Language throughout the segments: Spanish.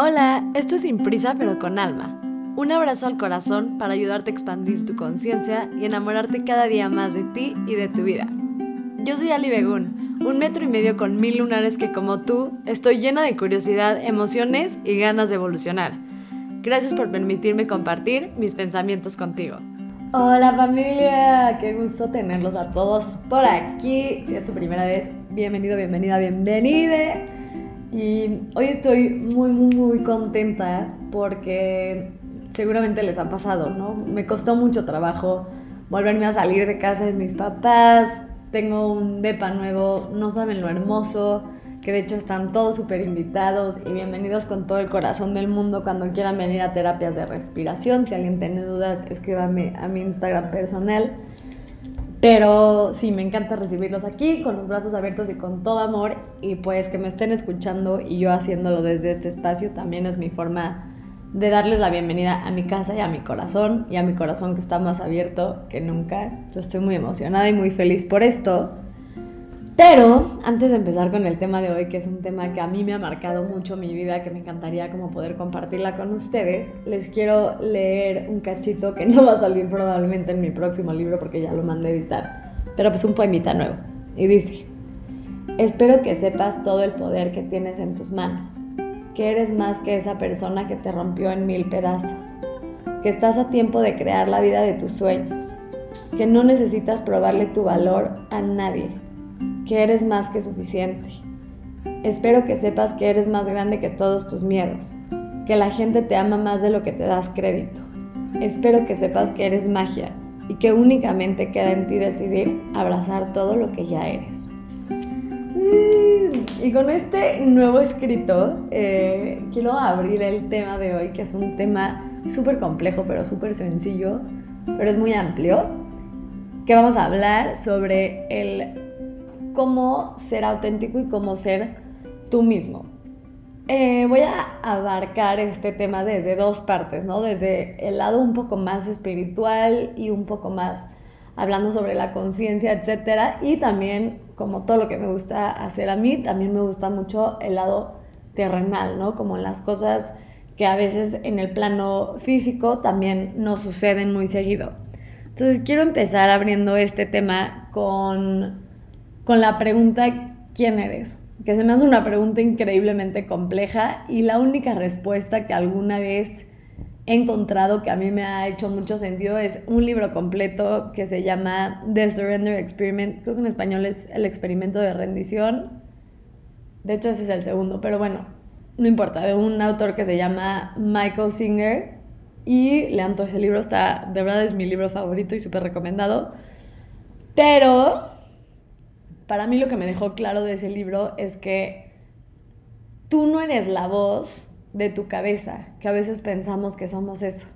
Hola, esto es Sin Prisa pero con Alma. Un abrazo al corazón para ayudarte a expandir tu conciencia y enamorarte cada día más de ti y de tu vida. Yo soy Ali Begun, un metro y medio con mil lunares que como tú estoy llena de curiosidad, emociones y ganas de evolucionar. Gracias por permitirme compartir mis pensamientos contigo. Hola familia, qué gusto tenerlos a todos por aquí. Si es tu primera vez, bienvenido, bienvenida, bienvenida. Y hoy estoy muy, muy, muy contenta porque seguramente les ha pasado, ¿no? Me costó mucho trabajo volverme a salir de casa de mis papás. Tengo un depa nuevo, no saben lo hermoso, que de hecho están todos súper invitados y bienvenidos con todo el corazón del mundo cuando quieran venir a terapias de respiración. Si alguien tiene dudas, escríbame a mi Instagram personal. Pero sí, me encanta recibirlos aquí con los brazos abiertos y con todo amor. Y pues que me estén escuchando y yo haciéndolo desde este espacio también es mi forma de darles la bienvenida a mi casa y a mi corazón. Y a mi corazón que está más abierto que nunca. Yo estoy muy emocionada y muy feliz por esto. Pero antes de empezar con el tema de hoy, que es un tema que a mí me ha marcado mucho mi vida, que me encantaría como poder compartirla con ustedes, les quiero leer un cachito que no va a salir probablemente en mi próximo libro porque ya lo mandé a editar, pero pues un poemita nuevo. Y dice, espero que sepas todo el poder que tienes en tus manos, que eres más que esa persona que te rompió en mil pedazos, que estás a tiempo de crear la vida de tus sueños, que no necesitas probarle tu valor a nadie que eres más que suficiente. Espero que sepas que eres más grande que todos tus miedos, que la gente te ama más de lo que te das crédito. Espero que sepas que eres magia y que únicamente queda en ti decidir abrazar todo lo que ya eres. Mm, y con este nuevo escrito eh, quiero abrir el tema de hoy, que es un tema súper complejo, pero súper sencillo, pero es muy amplio, que vamos a hablar sobre el cómo ser auténtico y cómo ser tú mismo. Eh, voy a abarcar este tema desde dos partes, ¿no? Desde el lado un poco más espiritual y un poco más hablando sobre la conciencia, etcétera, y también como todo lo que me gusta hacer a mí, también me gusta mucho el lado terrenal, ¿no? Como las cosas que a veces en el plano físico también no suceden muy seguido. Entonces quiero empezar abriendo este tema con con la pregunta ¿quién eres? Que se me hace una pregunta increíblemente compleja y la única respuesta que alguna vez he encontrado que a mí me ha hecho mucho sentido es un libro completo que se llama The Surrender Experiment, creo que en español es el experimento de rendición. De hecho ese es el segundo, pero bueno, no importa, de un autor que se llama Michael Singer y lean todo ese libro, está, de verdad es mi libro favorito y súper recomendado. Pero para mí lo que me dejó claro de ese libro es que tú no eres la voz de tu cabeza, que a veces pensamos que somos eso.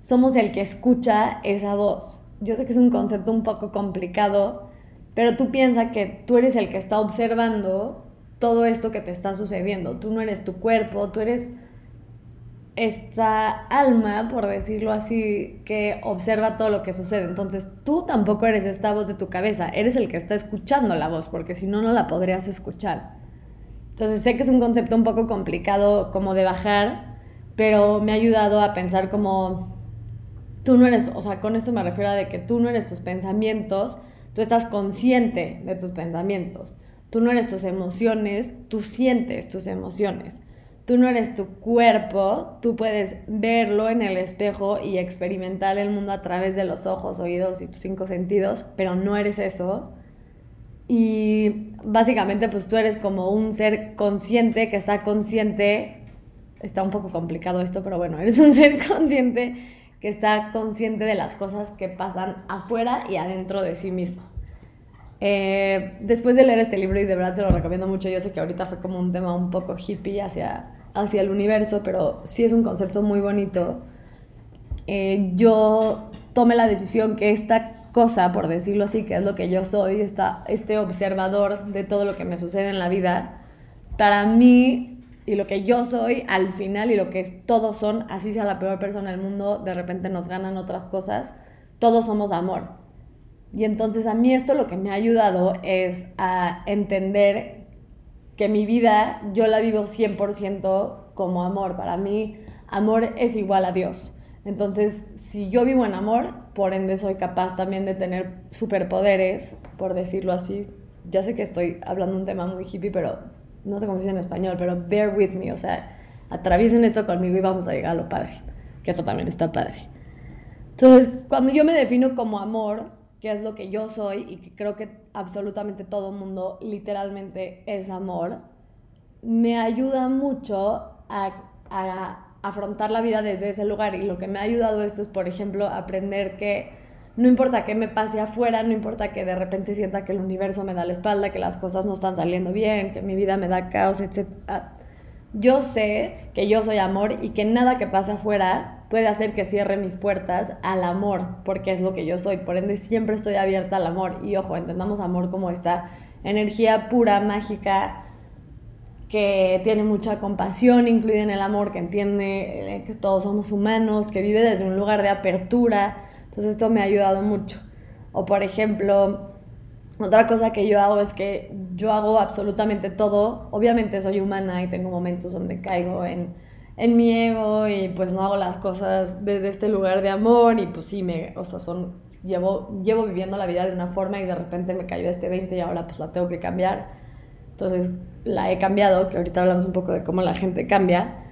Somos el que escucha esa voz. Yo sé que es un concepto un poco complicado, pero tú piensas que tú eres el que está observando todo esto que te está sucediendo. Tú no eres tu cuerpo, tú eres esta alma, por decirlo así, que observa todo lo que sucede. Entonces tú tampoco eres esta voz de tu cabeza, eres el que está escuchando la voz, porque si no, no la podrías escuchar. Entonces sé que es un concepto un poco complicado como de bajar, pero me ha ayudado a pensar como tú no eres, o sea, con esto me refiero a de que tú no eres tus pensamientos, tú estás consciente de tus pensamientos. Tú no eres tus emociones, tú sientes tus emociones tú no eres tu cuerpo, tú puedes verlo en el espejo y experimentar el mundo a través de los ojos, oídos y tus cinco sentidos, pero no eres eso. Y básicamente pues tú eres como un ser consciente que está consciente, está un poco complicado esto, pero bueno, eres un ser consciente que está consciente de las cosas que pasan afuera y adentro de sí mismo. Eh, después de leer este libro y de verdad se lo recomiendo mucho, yo sé que ahorita fue como un tema un poco hippie hacia hacia el universo, pero sí es un concepto muy bonito. Eh, yo tomé la decisión que esta cosa, por decirlo así, que es lo que yo soy, esta, este observador de todo lo que me sucede en la vida, para mí y lo que yo soy al final y lo que todos son, así sea la peor persona del mundo, de repente nos ganan otras cosas, todos somos amor. Y entonces a mí esto lo que me ha ayudado es a entender que mi vida yo la vivo 100% como amor. Para mí, amor es igual a Dios. Entonces, si yo vivo en amor, por ende soy capaz también de tener superpoderes, por decirlo así. Ya sé que estoy hablando un tema muy hippie, pero no sé cómo se dice en español, pero bear with me, o sea, atraviesen esto conmigo y vamos a llegar a lo padre, que esto también está padre. Entonces, cuando yo me defino como amor, que es lo que yo soy y que creo que absolutamente todo mundo literalmente es amor, me ayuda mucho a, a, afrontar la vida desde ese lugar. Y lo que me ha ayudado esto es, por ejemplo, aprender que no importa qué me pase afuera, no importa que de repente sienta que el universo me da la espalda, que las cosas no están saliendo bien, que mi vida me da caos, etc. Yo sé que yo soy amor y que nada que pase afuera puede hacer que cierre mis puertas al amor, porque es lo que yo soy. Por ende, siempre estoy abierta al amor. Y ojo, entendamos amor como esta energía pura, mágica, que tiene mucha compasión incluida en el amor, que entiende eh, que todos somos humanos, que vive desde un lugar de apertura entonces esto me ha ayudado mucho. O por ejemplo, otra cosa que yo hago es que yo hago absolutamente todo. Obviamente soy humana y tengo momentos donde caigo en, en mi ego y pues no hago las cosas desde este lugar de amor y pues sí, me, o sea, son, llevo, llevo viviendo la vida de una forma y de repente me cayó este 20 y ahora pues la tengo que cambiar. Entonces la he cambiado, que ahorita hablamos un poco de cómo la gente cambia,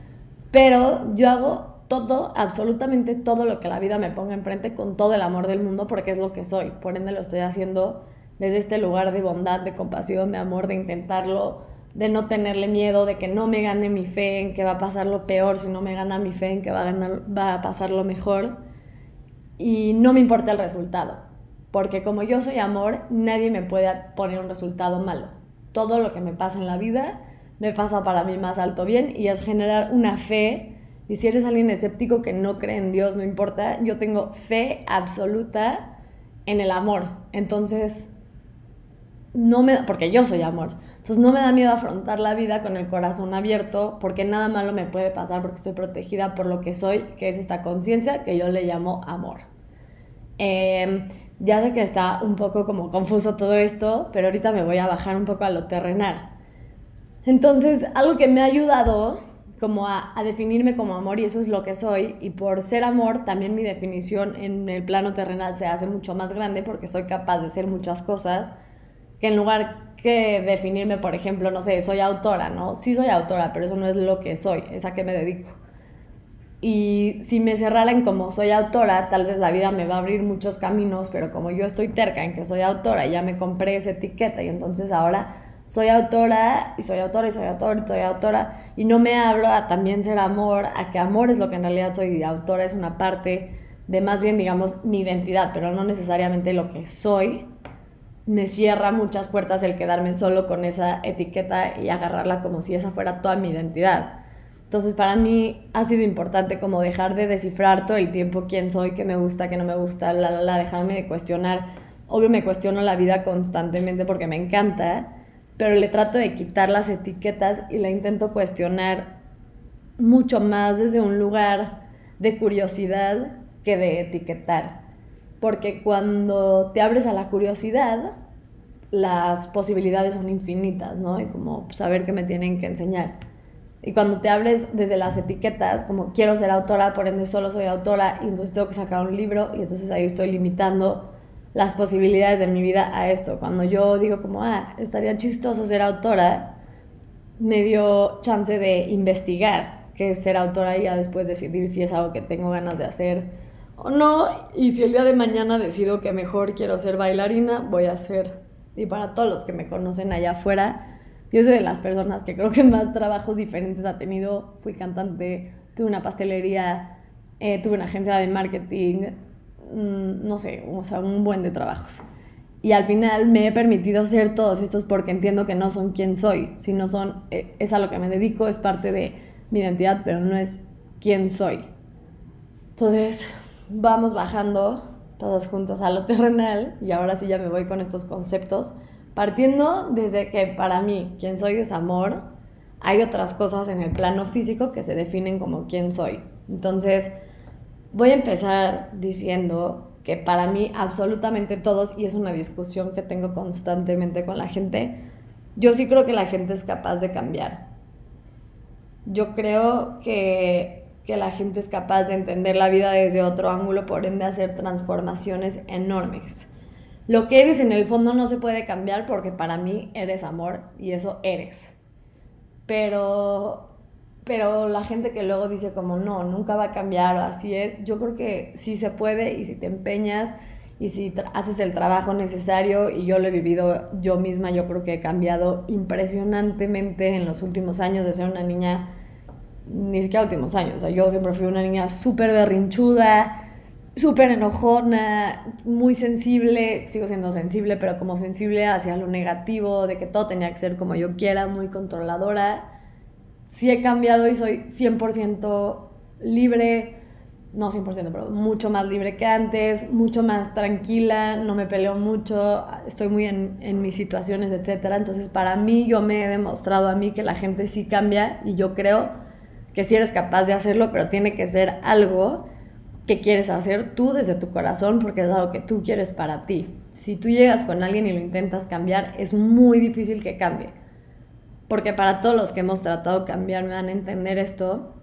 pero yo hago todo, absolutamente todo lo que la vida me ponga enfrente con todo el amor del mundo porque es lo que soy. Por ende lo estoy haciendo desde este lugar de bondad, de compasión, de amor, de intentarlo, de no tenerle miedo, de que no me gane mi fe en que va a pasar lo peor, si no me gana mi fe en que va a, ganar, va a pasar lo mejor. Y no me importa el resultado, porque como yo soy amor, nadie me puede poner un resultado malo. Todo lo que me pasa en la vida me pasa para mí más alto bien y es generar una fe y si eres alguien escéptico que no cree en Dios, no importa, yo tengo fe absoluta en el amor. Entonces, no me porque yo soy amor. Entonces no me da miedo afrontar la vida con el corazón abierto porque nada malo me puede pasar porque estoy protegida por lo que soy, que es esta conciencia que yo le llamo amor. Em, ya sé que está un poco como confuso todo esto, pero ahorita me voy a bajar un poco a lo terrenal. Entonces, algo que me ha ayudado como a, definirme como amor y eso es lo que soy. Y por ser amor, también mi definición en el plano terrenal se hace mucho más grande porque soy capaz de ser muchas cosas que en lugar que definirme, por ejemplo, no sé, soy autora, ¿no? Sí soy autora, pero eso no es lo que soy, es a qué me dedico. Y si me cerraran como soy autora, tal vez la vida me va a abrir muchos caminos, pero como yo estoy terca en que soy autora, ya me compré esa etiqueta y entonces ahora soy autora y soy autora y soy autora y soy autora y no me abro a también ser amor, a que amor es lo que en realidad soy y autora es una parte de más bien digamos mi identidad, pero no necesariamente lo que soy. Me cierra muchas puertas el quedarme solo con esa etiqueta y agarrarla como si esa fuera toda mi identidad. Entonces para mí ha sido importante como dejar de descifrar todo el tiempo quién soy, qué me gusta, qué no me gusta, la, la, la, dejarme de cuestionar. Obvio me cuestiono la vida constantemente porque me encanta, pero le trato de quitar las etiquetas y la intento cuestionar mucho más desde un lugar de curiosidad que de etiquetar. Porque cuando te abres a la curiosidad, las posibilidades son infinitas, ¿no? Y como saber qué me tienen que enseñar. Y cuando te abres desde las etiquetas, como quiero ser autora, por ende solo soy autora, y entonces tengo que sacar un libro, y entonces ahí estoy limitando las posibilidades de mi vida a esto. Cuando yo digo como, ah, estaría chistoso ser autora, me dio chance de investigar qué es ser autora y ya después decidir si es algo que tengo ganas de hacer o no. Y si el día de mañana decido que mejor quiero ser bailarina, voy a ser. Y para todos los que me conocen allá afuera, yo soy de las personas que creo que más trabajos diferentes ha tenido. Fui cantante, tuve una pastelería, eh, tuve una agencia de marketing, Mm, no sé, o sea, un buen de trabajos. Y al final me he permitido ser todos estos porque entiendo que no son quien soy, sino son, eh, es a lo que me dedico, es parte de mi identidad, pero no es quién soy. Entonces, vamos bajando todos juntos a lo terrenal y ahora sí ya me voy con estos conceptos, partiendo desde que para mí quien soy es amor, hay otras cosas en el plano físico que se definen como quién soy. Entonces, Voy a empezar diciendo que para mí absolutamente todos, y es una discusión que tengo constantemente con la gente, yo sí creo que la gente es capaz de cambiar. Yo creo que, que la gente es capaz de entender la vida desde otro ángulo, por ende hacer transformaciones enormes. Lo que eres en el fondo no se puede cambiar porque para mí eres amor y eso eres. Pero pero la gente que luego dice como no, nunca va a cambiar o así es, yo creo que sí se puede y si te empeñas y si haces el trabajo necesario y yo lo he vivido yo misma, yo creo que he cambiado impresionantemente en los últimos años de ser una niña, ni siquiera últimos años, o sea, yo siempre fui una niña súper berrinchuda, súper enojona, muy sensible, sigo siendo sensible, pero como sensible hacia lo negativo, de que todo tenía que ser como yo quiera, muy controladora sí he cambiado y soy 100% libre, no 100%, pero mucho más libre que antes, mucho más tranquila, no me peleo mucho, estoy muy en, en mis situaciones, etc. Entonces, para mí, yo me he demostrado a mí que la gente sí cambia y yo creo que sí eres capaz de hacerlo, pero tiene que ser algo que quieres hacer tú desde tu corazón porque es algo que tú quieres para ti. Si tú llegas con alguien y lo intentas cambiar, es muy difícil que cambie porque para todos los que hemos tratado de cambiar me van a entender esto,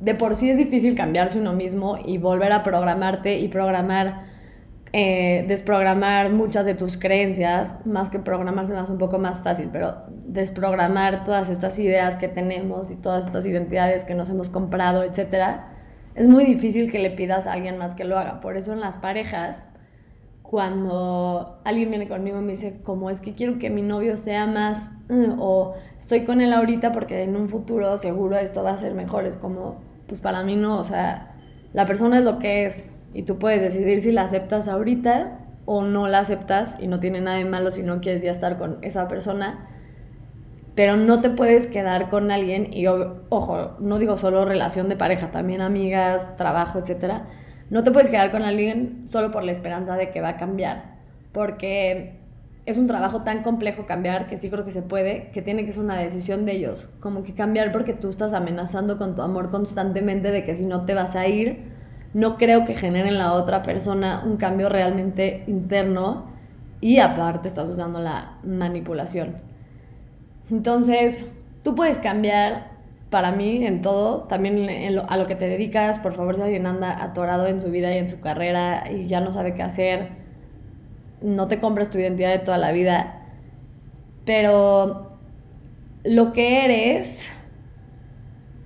de por sí es difícil cambiarse uno mismo y volver a programarte y programar, eh, desprogramar muchas de tus creencias, más que programarse más un poco más fácil, pero desprogramar todas estas ideas que tenemos y todas estas identidades que nos hemos comprado, etcétera, es muy difícil que le pidas a alguien más que lo haga. Por eso en las parejas cuando alguien viene conmigo y me dice, como es que quiero que mi novio sea más, uh, o estoy con él ahorita porque en un futuro seguro esto va a ser mejor, es como, pues para mí no, o sea, la persona es lo que es y tú puedes decidir si la aceptas ahorita o no la aceptas y no tiene nada de malo si no quieres ya estar con esa persona, pero no te puedes quedar con alguien y ojo, no digo solo relación de pareja, también amigas, trabajo, etcétera. No te puedes quedar con alguien solo por la esperanza de que va a cambiar, porque es un trabajo tan complejo cambiar que sí creo que se puede, que tiene que ser una decisión de ellos, como que cambiar porque tú estás amenazando con tu amor constantemente de que si no te vas a ir, no creo que genere en la otra persona un cambio realmente interno y aparte estás usando la manipulación. Entonces, tú puedes cambiar para mí en todo, también a lo que te dedicas, por favor, si alguien anda atorado en su vida y en su carrera y ya no sabe qué hacer, no te compres tu identidad de toda la vida, pero lo que eres,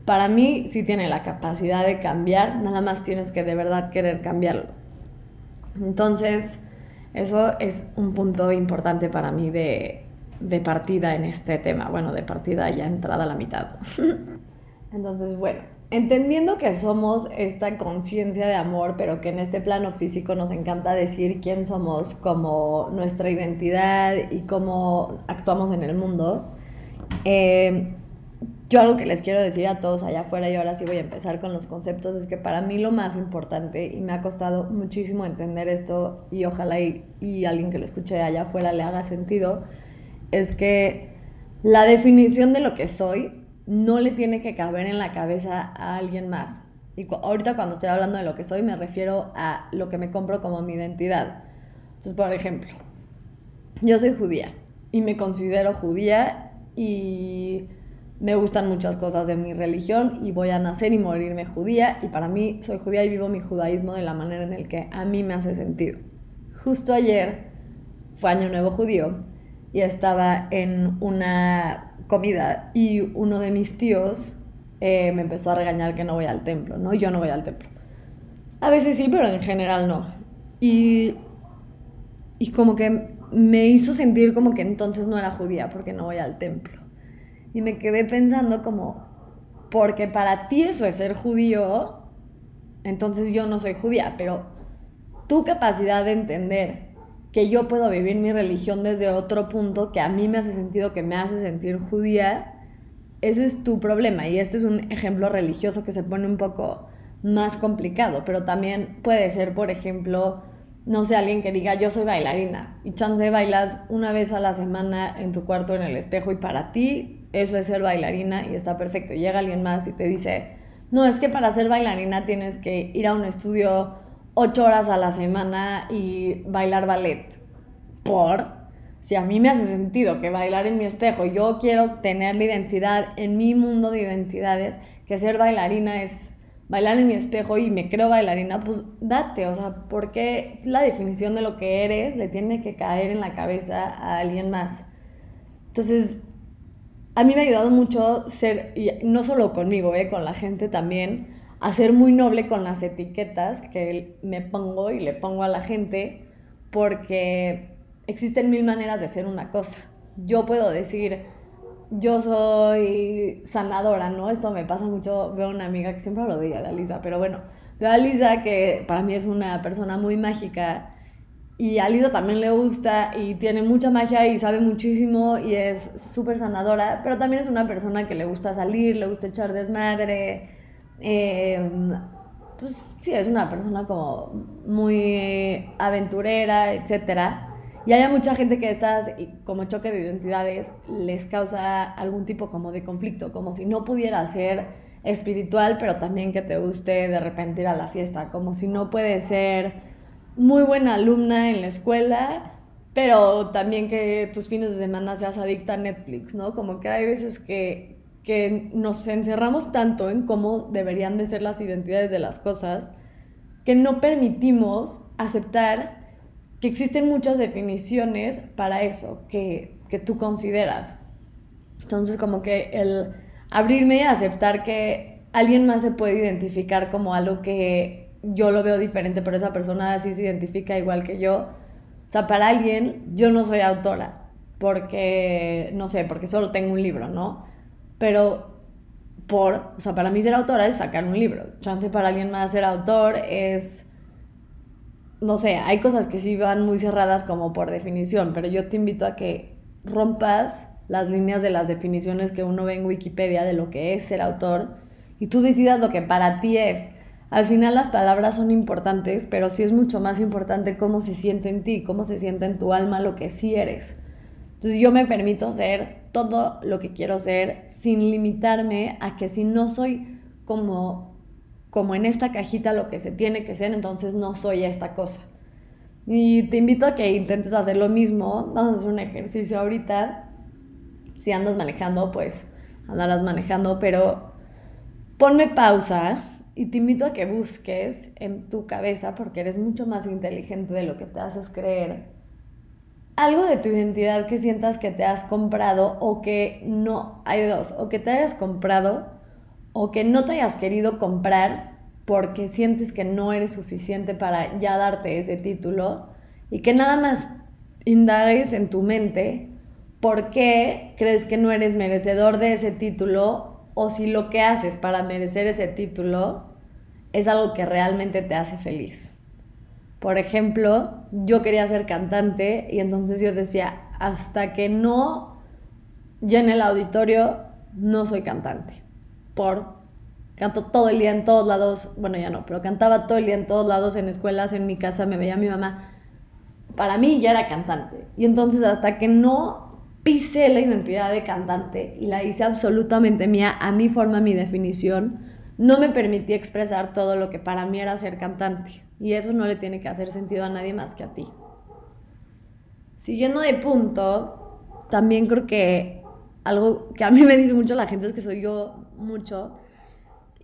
para mí sí tiene la capacidad de cambiar, nada más tienes que de verdad querer cambiarlo. Entonces, eso es un punto importante para mí de, de partida en este tema. Bueno, de partida ya entrada a la mitad. Entonces, bueno, entendiendo que somos esta conciencia de amor, pero que en este plano físico nos encanta decir quién somos como nuestra identidad y cómo actuamos en el mundo, eh, yo algo que les quiero decir a todos allá afuera y ahora sí voy a empezar con los conceptos es que para mí lo más importante y me ha costado muchísimo entender esto y ojalá y, alguien que lo escuche allá afuera le haga sentido, es que la definición de lo que soy no le tiene que caber en la cabeza a alguien más. Y ahorita cuando estoy hablando de lo que soy me refiero a lo que me compro como mi identidad. Entonces, por ejemplo, yo soy judía y me considero judía y me gustan muchas cosas de mi religión y voy a nacer y morirme judía y para mí soy judía y vivo mi judaísmo de la manera en la que a mí me hace sentido. Justo ayer fue Año Nuevo Judío y estaba en una comida y uno de mis tíos eh, me empezó a regañar que no voy al templo, ¿no? Yo no voy al templo. A veces sí, pero en general no. Y, y como que me hizo sentir como que entonces no era judía porque no voy al templo. Y me quedé pensando como, porque para ti eso es ser judío, entonces yo no soy judía, pero tu capacidad de entender que yo puedo vivir mi religión desde otro punto que a mí me hace sentido, que me hace sentir judía, ese es tu problema. Y este es un ejemplo religioso que se pone un poco más complicado, pero también puede ser, por ejemplo, no sé, alguien que diga yo soy bailarina y chance bailas una vez a la semana en tu cuarto en el espejo y para ti eso es ser bailarina y está perfecto. Llega alguien más y te dice, no, es que para ser bailarina tienes que ir a un estudio ocho horas a la semana y bailar ballet. ¿Por? si a mí me hace sentido que bailar en mi espejo, yo quiero tener la identidad en mi mundo de identidades, que ser bailarina es bailar en mi espejo y me creo bailarina, pues date, o sea, porque la definición de lo que eres le tiene que caer en la cabeza a alguien más. Entonces, a mí me ha ayudado mucho ser, y no solo conmigo, eh, con la gente también, a ser muy noble con las etiquetas que me pongo y le pongo a la gente, porque existen mil maneras de ser una cosa. Yo puedo decir, yo soy sanadora, ¿no? Esto me pasa mucho, veo una amiga que siempre lo de Alisa, pero bueno, veo a Alisa que para mí es una persona muy mágica y a Alisa también le gusta y tiene mucha magia y sabe muchísimo y es súper sanadora, pero también es una persona que le gusta salir, le gusta echar desmadre. Eh, pues sí, es una persona como muy aventurera, etcétera. Y hay mucha gente que estas, como choque de identidades, les causa algún tipo como de conflicto, como si no pudiera ser espiritual, pero también que te guste de repente ir a la fiesta, como si no puede ser muy buena alumna en la escuela, pero también que tus fines de semana seas adicta a Netflix, ¿no? Como que hay veces que, que nos encerramos tanto en cómo deberían de ser las identidades de las cosas, que no permitimos aceptar que existen muchas definiciones para eso que, que tú consideras. Entonces, como que el abrirme y aceptar que alguien más se puede identificar como algo que yo lo veo diferente, pero esa persona así se identifica igual que yo. O sea, para alguien, yo no soy autora, porque, no sé, porque solo tengo un libro, ¿no? Pero por, o sea, para mí ser autora es sacar un libro. Chance para alguien más ser autor es no sé, hay cosas que sí van muy cerradas como por definición, pero yo te invito a que rompas las líneas de las definiciones que uno ve en Wikipedia de lo que es ser autor y tú decidas lo que para ti es. Al final las palabras son importantes, pero sí es mucho más importante cómo se siente en ti, cómo se siente en tu alma lo que sí eres. Entonces yo me permito ser todo lo que quiero ser sin limitarme a que si no soy como como en esta cajita lo que se tiene que ser, entonces no soy esta cosa. Y te invito a que intentes hacer lo mismo. Vamos a hacer un ejercicio ahorita. Si andas manejando, pues andarás manejando, pero ponme pausa y te invito a que busques en tu cabeza, porque eres mucho más inteligente de lo que te haces creer, algo de tu identidad que sientas que te has comprado o que no, hay dos, o que te hayas comprado o que no te hayas querido comprar porque sientes que no eres suficiente para ya darte ese título y que nada más indagues en tu mente por qué crees que no eres merecedor de ese título o si lo que haces para merecer ese título es algo que realmente te hace feliz. Por ejemplo, yo quería ser cantante y entonces yo decía, hasta que no llene el auditorio, no soy cantante por canto todo el día en todos lados, bueno ya no, pero cantaba todo el día en todos lados, en escuelas, en mi casa, me veía mi mamá. Para mí ya era cantante. Y entonces hasta que no pisé la identidad de cantante y la hice absolutamente mía, a mi forma, a mi definición, no me permití expresar todo lo que para mí era ser cantante. Y eso no le tiene que hacer sentido a nadie más que a ti. Siguiendo de punto, también creo que algo que a mí me dice mucho la gente es que soy yo mucho.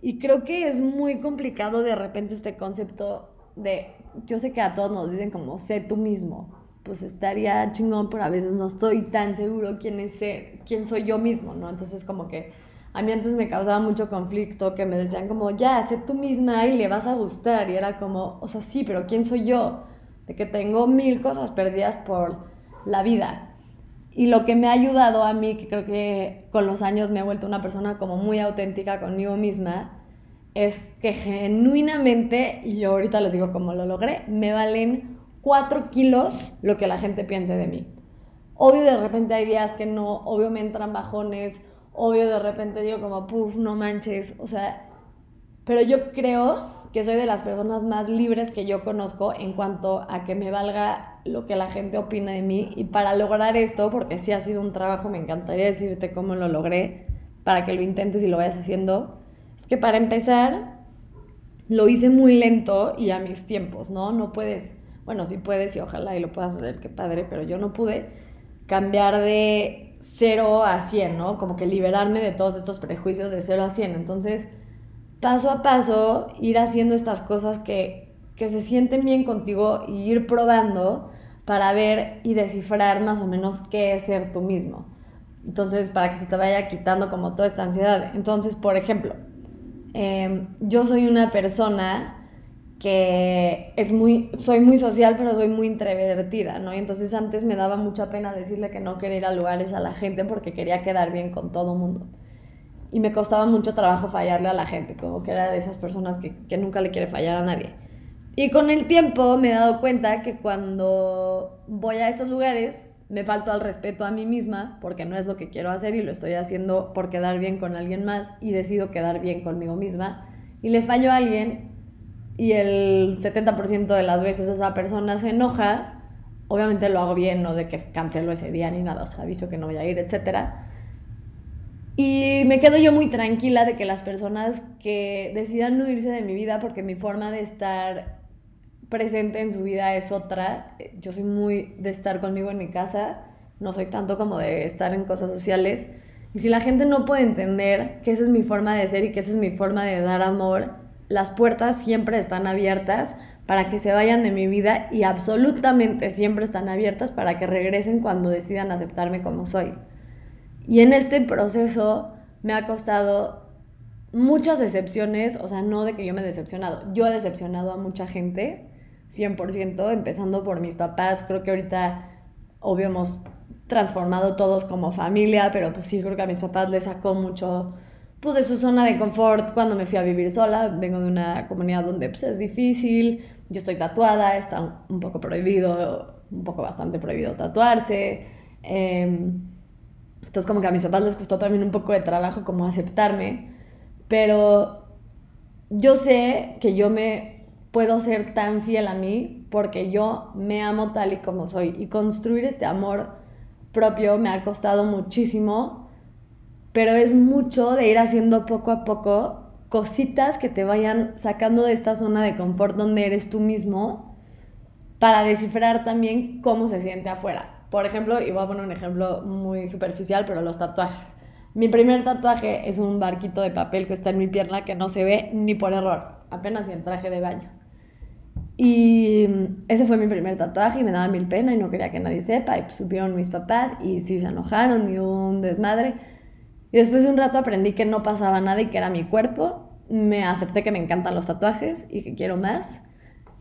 Y creo que es muy complicado de repente este concepto de, yo sé que a todos nos dicen como, sé tú mismo. Pues estaría chingón, pero a veces no estoy tan seguro quién es ser, quién soy yo mismo, ¿no? Entonces como que a mí antes me causaba mucho conflicto que me decían como, ya, sé tú misma y le vas a gustar. Y era como, o sea, sí, pero ¿quién soy yo? De que tengo mil cosas perdidas por la vida. Y lo que me ha ayudado a mí, que creo que con los años me he vuelto una persona como muy auténtica conmigo misma, es que genuinamente, y yo ahorita les digo cómo lo logré, me valen 4 kilos lo que la gente piense de mí. Obvio de repente hay días que no, obvio me entran bajones, obvio de repente digo como, puff, no manches, o sea, pero yo creo que soy de las personas más libres que yo conozco en cuanto a que me valga lo que la gente opina de mí. Y para lograr esto, porque sí ha sido un trabajo, me encantaría decirte cómo lo logré, para que lo intentes y lo vayas haciendo, es que para empezar, lo hice muy lento y a mis tiempos, ¿no? No puedes, bueno, sí puedes y ojalá y lo puedas hacer, qué padre, pero yo no pude. cambiar de 0 a 100, ¿no? Como que liberarme de todos estos prejuicios de 0 a 100. Entonces, paso a paso, ir haciendo estas cosas que, que se sienten bien contigo y ir probando para ver y descifrar más o menos qué es ser tú mismo. Entonces, para que se te vaya quitando como toda esta ansiedad. Entonces, por ejemplo, em, yo soy una persona que es muy, soy muy social, pero soy muy introvertida, ¿no? Y entonces antes me daba mucha pena decirle que no quería ir a lugares a la gente porque quería quedar bien con todo mundo. Y me costaba mucho trabajo fallarle a la gente, como que era de esas personas que, que nunca le quiere fallar a nadie. Y con el tiempo me he dado cuenta que cuando voy a estos lugares me falto al respeto a mí misma porque no es lo que quiero hacer y lo estoy haciendo por quedar bien con alguien más y decido quedar bien conmigo misma y le fallo a alguien y el 70% de las veces esa persona se enoja, obviamente lo hago bien, no de que cancelo ese día ni nada, o sea, aviso que no voy a ir, etc. Y me quedo yo muy tranquila de que las personas que decidan no irse de mi vida porque mi forma de estar presente en su vida es otra. Yo soy muy de estar conmigo en mi casa, no soy tanto como de estar en cosas sociales. Y si la gente no puede entender que esa es mi forma de ser y que esa es mi forma de dar amor, las puertas siempre están abiertas para que se vayan de mi vida y absolutamente siempre están abiertas para que regresen cuando decidan aceptarme como soy. Y en este proceso me ha costado muchas decepciones, o sea, no de que yo me he decepcionado, yo he decepcionado a mucha gente 100%, empezando por mis papás. Creo que ahorita, obvio, transformado todos como familia, pero pues sí, creo que a mis papás les sacó mucho pues de su zona de confort cuando me fui a vivir sola. Vengo de una comunidad donde pues, es difícil, yo estoy tatuada, está un poco prohibido, un poco bastante prohibido tatuarse. Em, entonces como que a mis papás les costó también un poco de trabajo como aceptarme, pero yo sé que yo me puedo ser tan fiel a mí porque yo me amo tal y como soy. Y construir este amor propio me ha costado muchísimo, pero es mucho de ir haciendo poco a poco cositas que te vayan sacando de esta zona de confort donde eres tú mismo para descifrar también cómo se siente afuera. Por ejemplo, y voy a poner un ejemplo muy superficial, pero los tatuajes. Mi primer tatuaje es un barquito de papel que está en mi pierna que no se ve ni por error, apenas en traje de baño. Y ese fue mi primer tatuaje y me daba mil pena y no quería que nadie sepa. Y pues, supieron mis papás y sí se enojaron y un desmadre. Y después de un rato aprendí que no pasaba nada y que era mi cuerpo. Me acepté que me encantan los tatuajes y que quiero más.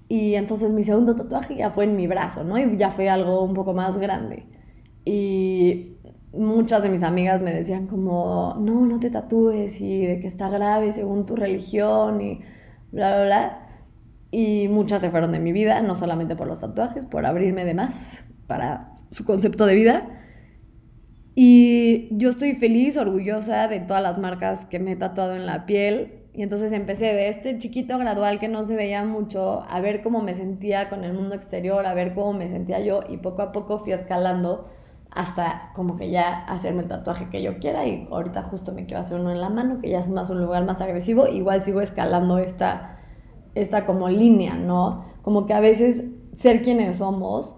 Y entonces mi segundo tatuaje ya fue en mi brazo, ¿no? Y ya fue algo un poco más grande. Y muchas de mis amigas me decían como, no, no te tatúes y de que está grave según tu religión y bla, bla, bla. Y muchas se fueron de mi vida, no solamente por los tatuajes, por abrirme de más para su concepto de vida. Y yo estoy feliz, orgullosa de todas las marcas que me he tatuado en la piel. Y entonces empecé de este chiquito gradual que no se veía mucho, a ver cómo me sentía con el mundo exterior, a ver cómo me sentía yo. Y poco a poco fui escalando hasta como que ya hacerme el tatuaje que yo quiera. Y ahorita justo me quiero hacer uno en la mano, que ya es más un lugar más agresivo. Igual sigo escalando esta esta como línea, ¿no? Como que a veces ser quienes somos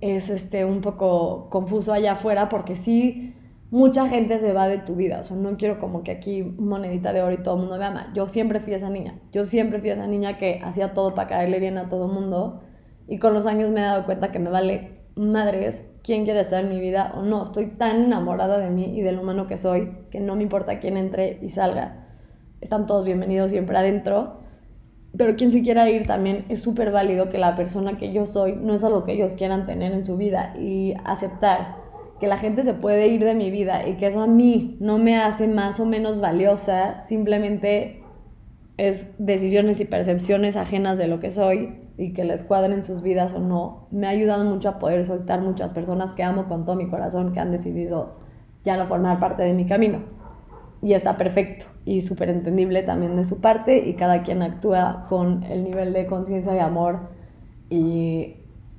es este, un poco confuso allá afuera porque sí, mucha gente se va de tu vida. O sea, no quiero como que aquí monedita de oro y todo el mundo me ama. Yo siempre fui esa niña. Yo siempre fui esa niña que hacía todo para caerle bien a todo el mundo. Y con los años me he dado cuenta que me vale madres quién quiere estar en mi vida o no. Estoy tan enamorada de mí y del humano que soy que no me importa quién entre y salga. Están todos bienvenidos siempre adentro pero quien se quiera ir también es súper válido que la persona que yo soy no es algo que ellos quieran tener en su vida y aceptar que la gente se puede ir de mi vida y que eso a mí no me hace más o menos valiosa, simplemente es decisiones y percepciones ajenas de lo que soy y que les cuadren sus vidas o no, me ha ayudado mucho a poder soltar muchas personas que amo con todo mi corazón que han decidido ya no formar parte de mi camino y está perfecto y súper entendible también de su parte y cada quien actúa con el nivel de conciencia y amor y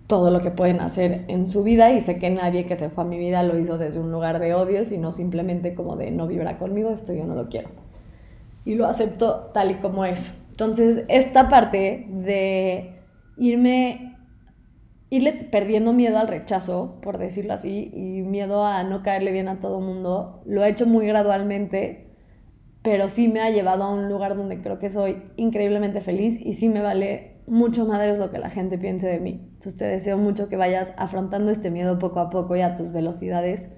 todo lo que pueden hacer en su vida y sé que nadie que se fue a mi vida lo hizo desde un lugar de odio, sino simplemente como de no vibra conmigo, esto yo no lo quiero. Y lo acepto tal y como es. Entonces, esta parte de irme irle perdiendo miedo al rechazo, por decirlo así, y miedo a no caerle bien a todo mundo. Lo he hecho muy gradualmente, pero sí me ha llevado a un lugar donde creo que soy increíblemente feliz y sí me vale mucho madre lo que la gente piense de mí. Entonces te deseo mucho que vayas afrontando este miedo poco a poco y a tus velocidades,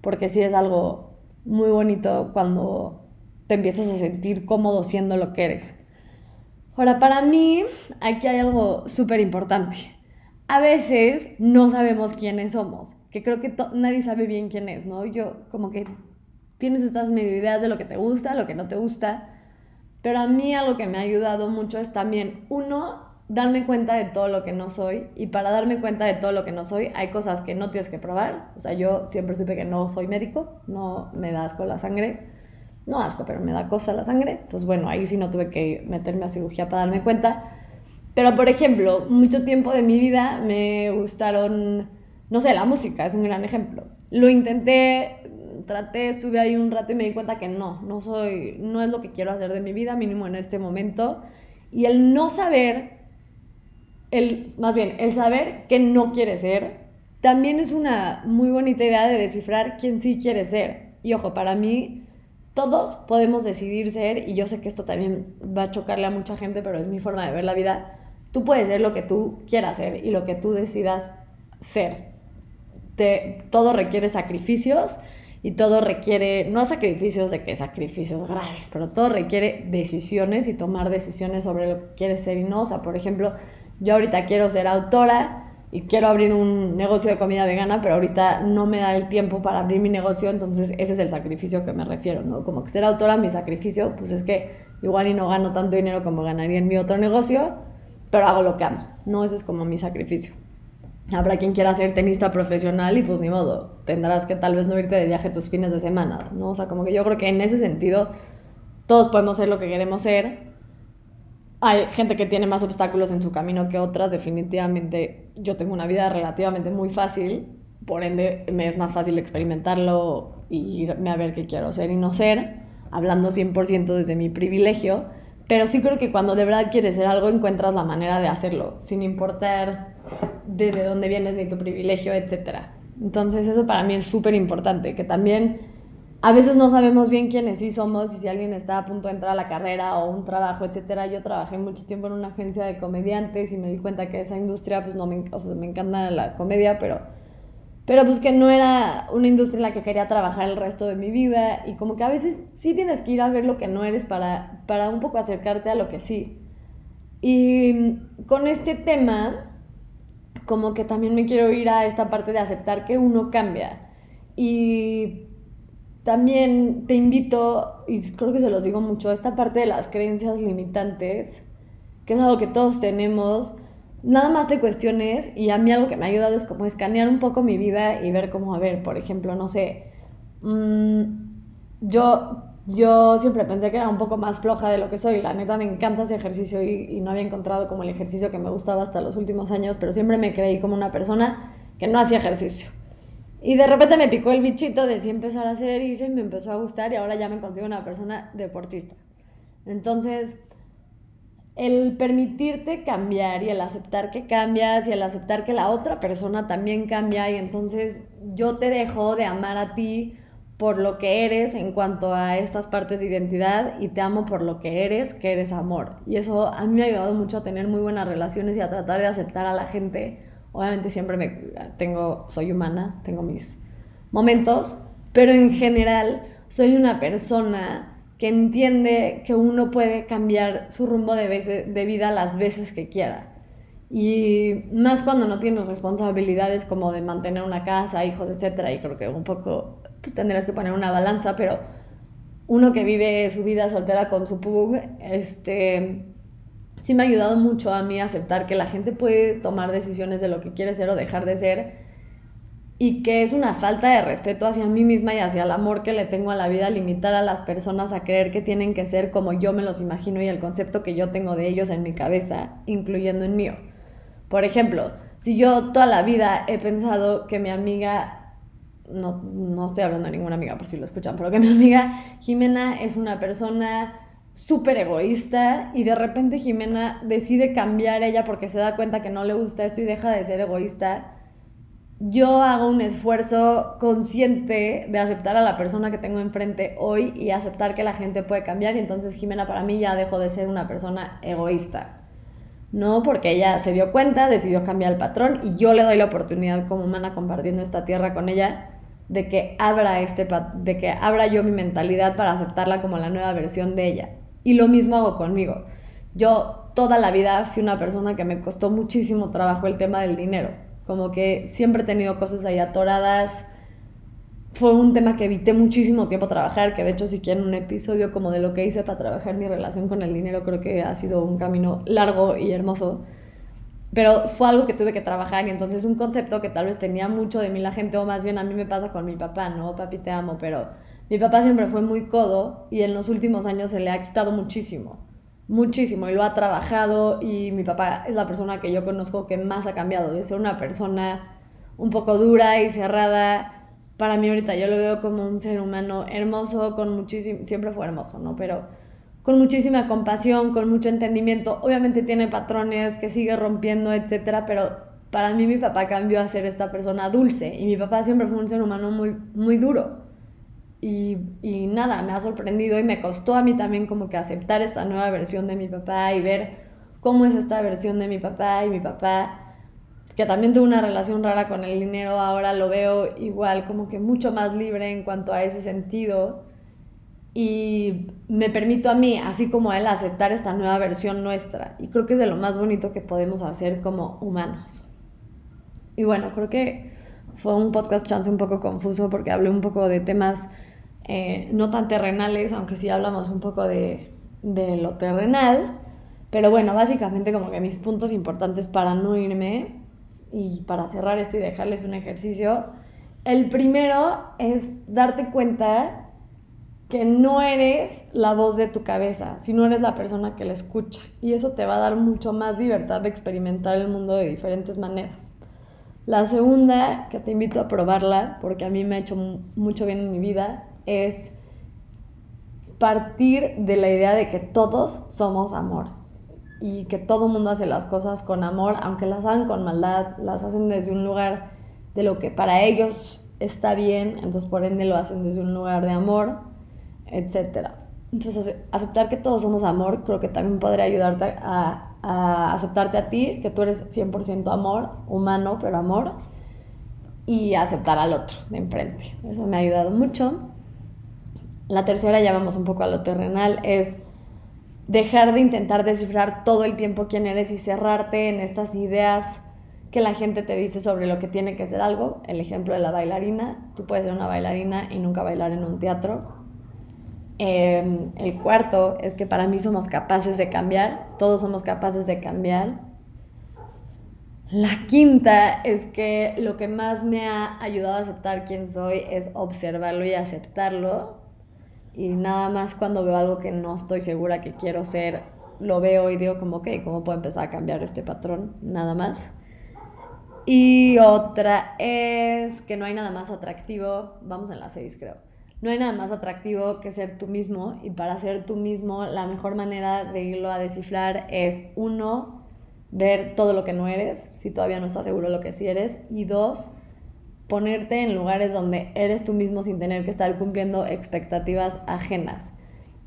porque sí es algo muy bonito cuando te empiezas a sentir cómodo siendo lo que eres. Ahora, para mí, aquí hay algo súper importante a veces no sabemos quiénes somos, que creo que nadie sabe bien quién es, ¿no? Yo como que tienes estas medio ideas de lo que te gusta, lo que no te gusta, pero a mí algo que me ha ayudado mucho es también, uno, darme cuenta de todo lo que no soy, y para darme cuenta de todo lo que no soy, hay cosas que no tienes que probar, o sea, yo siempre supe que no soy médico, no me da asco la sangre, no asco, pero me da cosa la sangre, entonces bueno, ahí sí no tuve que meterme a cirugía para darme cuenta, pero, por ejemplo, mucho tiempo de mi vida me gustaron, no sé, la música es un gran ejemplo. Lo intenté, traté, estuve ahí un rato y me di cuenta que no, no soy, no es lo que quiero hacer de mi vida, mínimo en este momento. Y el no saber, el, más bien, el saber que no quiere ser, también es una muy bonita idea de descifrar quién sí quiere ser. Y ojo, para mí, todos podemos decidir ser, y yo sé que esto también va a chocarle a mucha gente, pero es mi forma de ver la vida Tú puedes ser lo que tú quieras ser y lo que tú decidas ser. Todo requiere sacrificios y todo requiere, no sacrificios de que sacrificios graves, pero todo requiere decisiones y tomar decisiones sobre lo que quieres ser y no. O sea, por ejemplo, yo ahorita quiero ser autora y quiero abrir un negocio de comida vegana, pero ahorita no me da el tiempo para abrir mi negocio, entonces ese es el sacrificio que me refiero, ¿no? Como que ser autora, mi sacrificio, pues es que igual y no gano tanto dinero como ganaría en mi otro negocio, pero hago lo que amo, ¿no? Ese es como mi sacrificio. Habrá quien quiera ser tenista profesional y pues ni modo, tendrás que tal vez no irte de viaje tus fines de semana, ¿no? O sea, como que yo creo que en ese sentido todos podemos ser lo que queremos ser. Hay gente que tiene más obstáculos en su camino que otras, definitivamente yo tengo una vida relativamente muy fácil, por ende me es más fácil experimentarlo y irme a ver qué quiero ser y no ser, hablando 100% desde mi privilegio pero sí creo que cuando de verdad quieres ser algo, encuentras la manera de hacerlo, sin importar desde dónde vienes ni tu privilegio, etc. Entonces eso para mí es súper importante, que también a veces no sabemos bien quiénes sí somos y si alguien está a punto de entrar a la carrera o un trabajo, etc. Yo trabajé mucho tiempo en una agencia de comediantes y me di cuenta que esa industria, pues no me, o sea, me encanta la comedia, pero pero pues que no era una industria en la que quería trabajar el resto de mi vida y como que a veces sí tienes que ir a ver lo que no eres para, para un poco acercarte a lo que sí. Y con este tema, como que también me quiero ir a esta parte de aceptar que uno cambia. Y también te invito, y creo que se los digo mucho, esta parte de las creencias limitantes, que es algo que todos tenemos, nada más de cuestiones y a mí algo que me ha ayudado es como escanear un poco mi vida y ver cómo, a ver, por ejemplo, no sé, mm, yo, yo siempre pensé que era un poco más floja de lo que soy, la neta me encanta ese ejercicio y, no había encontrado como el ejercicio que me gustaba hasta los últimos años, pero siempre me creí como una persona que no hacía ejercicio. Y de repente me picó el bichito de sí empezar a hacer y me empezó a gustar y ahora ya me consigo una persona deportista. Entonces, el permitirte cambiar y el aceptar que cambias y el aceptar que la otra persona también cambia y entonces yo te dejo de amar a ti por lo que eres en cuanto a estas partes de identidad y te amo por lo que eres, que eres amor. Y eso a mí me ha ayudado mucho a tener muy buenas relaciones y a tratar de aceptar a la gente. Obviamente siempre me tengo soy humana, tengo mis momentos, pero en general soy una persona que entiende que uno puede cambiar su rumbo de, de vida las veces que quiera. Y más cuando no tienes responsabilidades como de mantener una casa, hijos, etc. Y creo que un poco pues tendrás que poner una balanza, pero uno que vive su vida soltera con su pug, este, sí me ha ayudado mucho a mí aceptar que la gente puede tomar decisiones de lo que quiere ser o dejar de ser y que es una falta de respeto hacia mí misma y hacia el amor que le tengo a la vida limitar a las personas a creer que tienen que ser como yo me los imagino y el concepto que yo tengo de ellos en mi cabeza, incluyendo en mío. Por ejemplo, si yo toda la vida he pensado que mi amiga, no, no estoy hablando de ninguna amiga por si lo escuchan, pero que mi amiga Jimena es una persona súper egoísta y de repente Jimena decide cambiar ella porque se da cuenta que no le gusta esto y deja de ser egoísta, yo hago un esfuerzo consciente de aceptar a la persona que tengo enfrente hoy y aceptar que la gente puede cambiar y entonces Jimena para mí ya dejó de ser una persona egoísta. No, porque ella se dio cuenta, decidió cambiar el patrón y yo le doy la oportunidad como humana compartiendo esta tierra con ella de que abra este de que abra yo mi mentalidad para aceptarla como la nueva versión de ella. Y lo mismo hago conmigo. Yo toda la vida fui una persona que me costó muchísimo trabajo el tema del dinero. Como que siempre he tenido cosas ahí atoradas. Fue un tema que evité muchísimo tiempo trabajar, que de hecho si quieren un episodio como de lo que hice para trabajar mi relación con el dinero, creo que ha sido un camino largo y hermoso. Pero fue algo que tuve que trabajar y entonces un concepto que tal vez tenía mucho de mí la gente, o más bien a mí me pasa con mi papá, ¿no? Papi, te amo, pero mi papá siempre fue muy codo y en los últimos años se le ha quitado muchísimo, muchísimo y lo ha trabajado y mi papá es la persona que yo conozco que más ha cambiado, de ser una persona un poco dura y cerrada. Para mí ahorita yo lo veo como un ser humano hermoso, con muchísimo, siempre fue hermoso, ¿no? Pero con muchísima compasión, con mucho entendimiento. Obviamente tiene patrones que sigue rompiendo, etcétera, pero para mí mi papá cambió a ser esta persona dulce y mi papá siempre fue un ser humano muy, muy duro y, y, nada, me ha sorprendido y me costó a mí también como que aceptar esta nueva versión de mi papá y ver cómo es esta versión de mi papá y mi papá, que también tuvo una relación rara con el dinero, ahora lo veo igual como que mucho más libre en cuanto a ese sentido y me permito a mí, así como a él, aceptar esta nueva versión nuestra y creo que es de lo más bonito que podemos hacer como humanos. Y bueno, creo que fue un podcast chance un poco confuso porque hablé un poco de temas eh, no tan terrenales, aunque sí hablamos un poco de, de lo terrenal. Pero bueno, básicamente como que mis puntos importantes para no irme y para cerrar esto y dejarles un ejercicio. El primero es darte cuenta que no eres la voz de tu cabeza, sino eres la persona que la escucha. Y eso te va a dar mucho más libertad de experimentar el mundo de diferentes maneras. La segunda, que te invito a probarla, porque a mí me ha hecho mucho bien en mi vida, es partir de la idea de que todos somos amor y que todo mundo hace las cosas con amor, aunque las hagan con maldad, las hacen desde un lugar de lo que para ellos está bien, entonces por ende lo hacen desde un lugar de amor, etc. Entonces aceptar que todos somos amor creo que también podría ayudarte a, a aceptarte a ti, que tú eres 100% amor, humano, pero amor, y aceptar al otro de enfrente. Eso me ha ayudado mucho. La tercera, ya vamos un poco a lo terrenal, es dejar de intentar descifrar todo el tiempo quién eres y cerrarte en estas ideas que la gente te dice sobre lo que tiene que ser algo. El ejemplo de la bailarina, tú puedes ser una bailarina y nunca bailar en un teatro. Em, el cuarto es que para mí somos capaces de cambiar, todos somos capaces de cambiar. La quinta es que lo que más me ha ayudado a aceptar quién soy es observarlo y aceptarlo y nada más cuando veo algo que no estoy segura que quiero ser, lo veo y digo como, ok, ¿cómo puedo empezar a cambiar este patrón? Nada más. Y otra es que no hay nada más atractivo, vamos en la 6 creo, no hay nada más atractivo que ser tú mismo y para ser tú mismo la mejor manera de irlo a descifrar es uno, ver todo lo que no eres, si todavía no estás seguro de lo que sí eres, y dos, ponerte en lugares donde eres tú mismo sin tener que estar cumpliendo expectativas ajenas.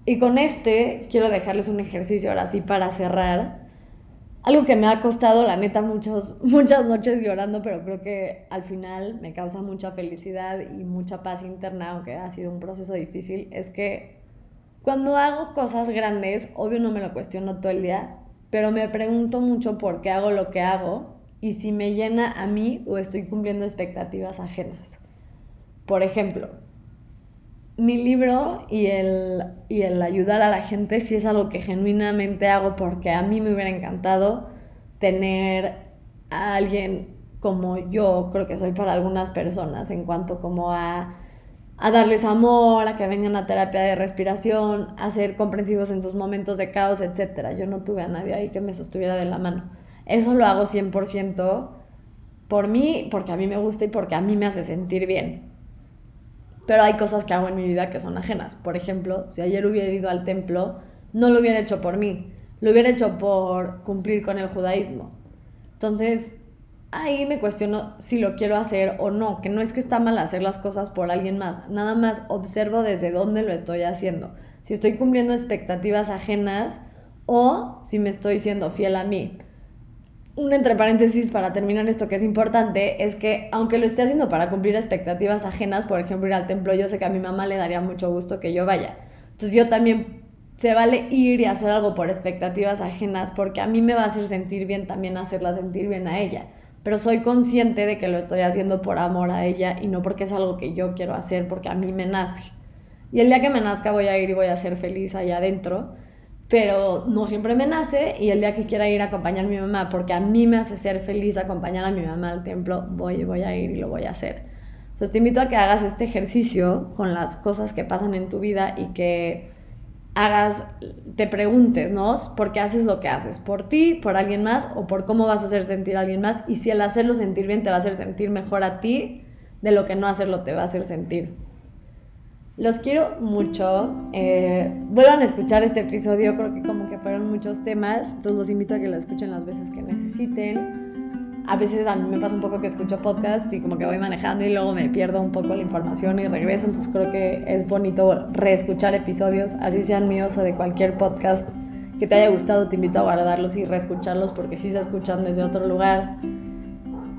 Y con este quiero dejarles un ejercicio ahora sí para cerrar. Algo que me ha costado, la neta, muchos, muchas noches llorando, pero creo que al final me causa mucha felicidad y mucha paz interna, aunque ha sido un proceso difícil, es que cuando hago cosas grandes, obvio no me lo cuestiono todo el día, pero me pregunto mucho por qué hago lo que hago y si me llena a mí o estoy cumpliendo expectativas ajenas. Por ejemplo, mi libro y el, y el ayudar a la gente si es algo que genuinamente hago porque a mí me hubiera encantado tener a alguien como yo creo que soy para algunas personas en cuanto como a, a darles amor, a que vengan a terapia de respiración, a ser comprensivos en sus momentos de caos, etc. Yo no tuve a nadie ahí que me sostuviera de la mano. Eso lo hago 100% por mí, porque a mí me gusta y porque a mí me hace sentir bien. Pero hay cosas que hago en mi vida que son ajenas. Por ejemplo, si ayer hubiera ido al templo, no lo hubiera hecho por mí, lo hubiera hecho por cumplir con el judaísmo. Entonces, ahí me cuestiono si lo quiero hacer o no, que no es que está mal hacer las cosas por alguien más, nada más observo desde dónde lo estoy haciendo, si estoy cumpliendo expectativas ajenas o si me estoy siendo fiel a mí. Un entre paréntesis para terminar esto que es importante es que aunque lo esté haciendo para cumplir expectativas ajenas, por ejemplo ir al templo, yo sé que a mi mamá le daría mucho gusto que yo vaya. Entonces yo también se vale ir y hacer algo por expectativas ajenas porque a mí me va a hacer sentir bien también hacerla sentir bien a ella pero soy consciente de que lo estoy haciendo por amor a ella y no porque es algo que yo quiero hacer, porque a mí me nace. Y el día que me nazca voy a ir y voy a ser feliz allá adentro, pero no siempre me nace y el día que quiera ir a acompañar a mi mamá, porque a mí me hace ser feliz acompañar a mi mamá al templo, voy, voy a ir y lo voy a hacer. Entonces te invito a que hagas este ejercicio con las cosas que pasan en tu vida y que hagas, te preguntes, ¿no? ¿Por qué haces lo que haces? ¿Por ti, por alguien más o por cómo vas a hacer sentir a alguien más? Y si el hacerlo sentir bien te va a hacer sentir mejor a ti, de lo que no hacerlo te va a hacer sentir. Los quiero mucho. Eh, vuelvan a escuchar este episodio, creo que como que fueron muchos temas, entonces los invito a que lo escuchen las veces que necesiten. A veces a mí me pasa un poco que escucho podcast y como que voy manejando y luego me pierdo un poco la información y regreso, entonces creo que es bonito reescuchar episodios, así sean míos o de cualquier podcast que te haya gustado, te invito a guardarlos y reescucharlos porque si se escuchan desde otro lugar.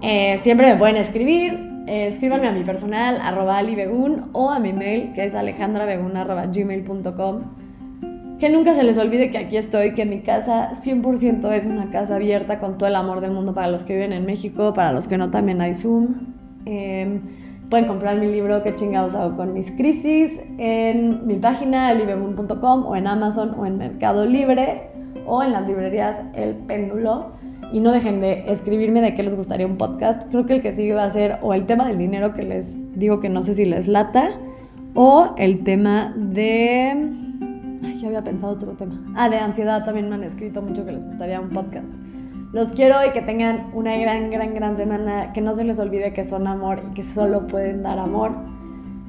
Eh, siempre me pueden escribir, eh, escríbanme a mi personal, arroba alibegun, o a mi mail que es alejandrabegun.gmail.com que nunca se les olvide que aquí estoy, que mi casa 100% es una casa abierta con todo el amor del mundo para los que viven en México, para los que no también hay Zoom. Em, pueden comprar mi libro ¿Qué chingados hago con mis crisis? en mi página libemoon.com o en Amazon o en Mercado Libre o en las librerías El Péndulo. Y no dejen de escribirme de qué les gustaría un podcast. Creo que el que sigue va a ser o el tema del dinero que les digo que no sé si les lata o el tema de ya había pensado otro tema. Ah, de ansiedad también me han escrito mucho que les gustaría un podcast. Los quiero y que tengan una gran, gran, gran semana. Que no se les olvide que son amor y que solo pueden dar amor.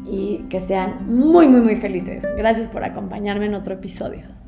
Y que sean muy, muy, muy felices. Gracias por acompañarme en otro episodio.